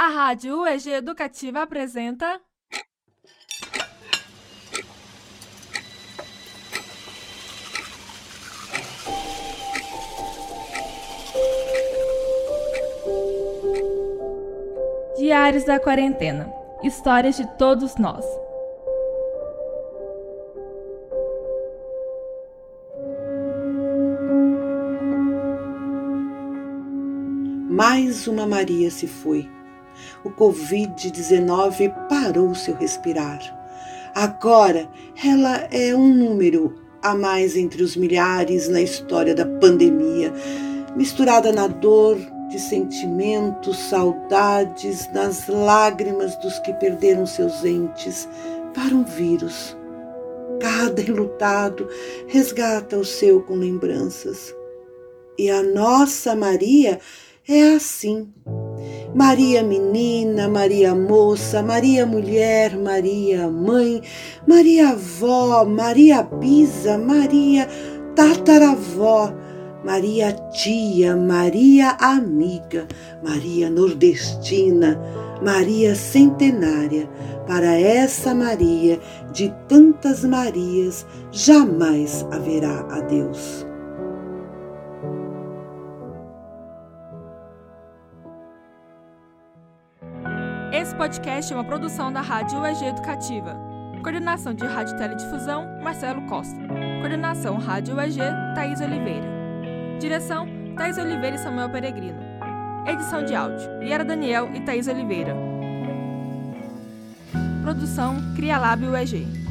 A Rádio UEG Educativa apresenta. Diários da Quarentena Histórias de todos nós. Mais uma Maria se foi. O Covid-19 parou seu respirar. Agora ela é um número a mais entre os milhares na história da pandemia, misturada na dor de sentimentos, saudades, nas lágrimas dos que perderam seus entes para um vírus. Cada enlutado resgata o seu com lembranças. E a nossa Maria é assim. Maria menina, Maria moça, Maria mulher, Maria mãe, Maria avó, Maria bisa, Maria tataravó, Maria tia, Maria amiga, Maria nordestina, Maria centenária. Para essa Maria, de tantas Marias, jamais haverá a Esse podcast é uma produção da Rádio UEG Educativa. Coordenação de Rádio Teledifusão, Marcelo Costa. Coordenação Rádio UEG, Thaís Oliveira. Direção, Thaís Oliveira e Samuel Peregrino. Edição de áudio, Liera Daniel e Thaís Oliveira. Produção, Cria Lab UEG.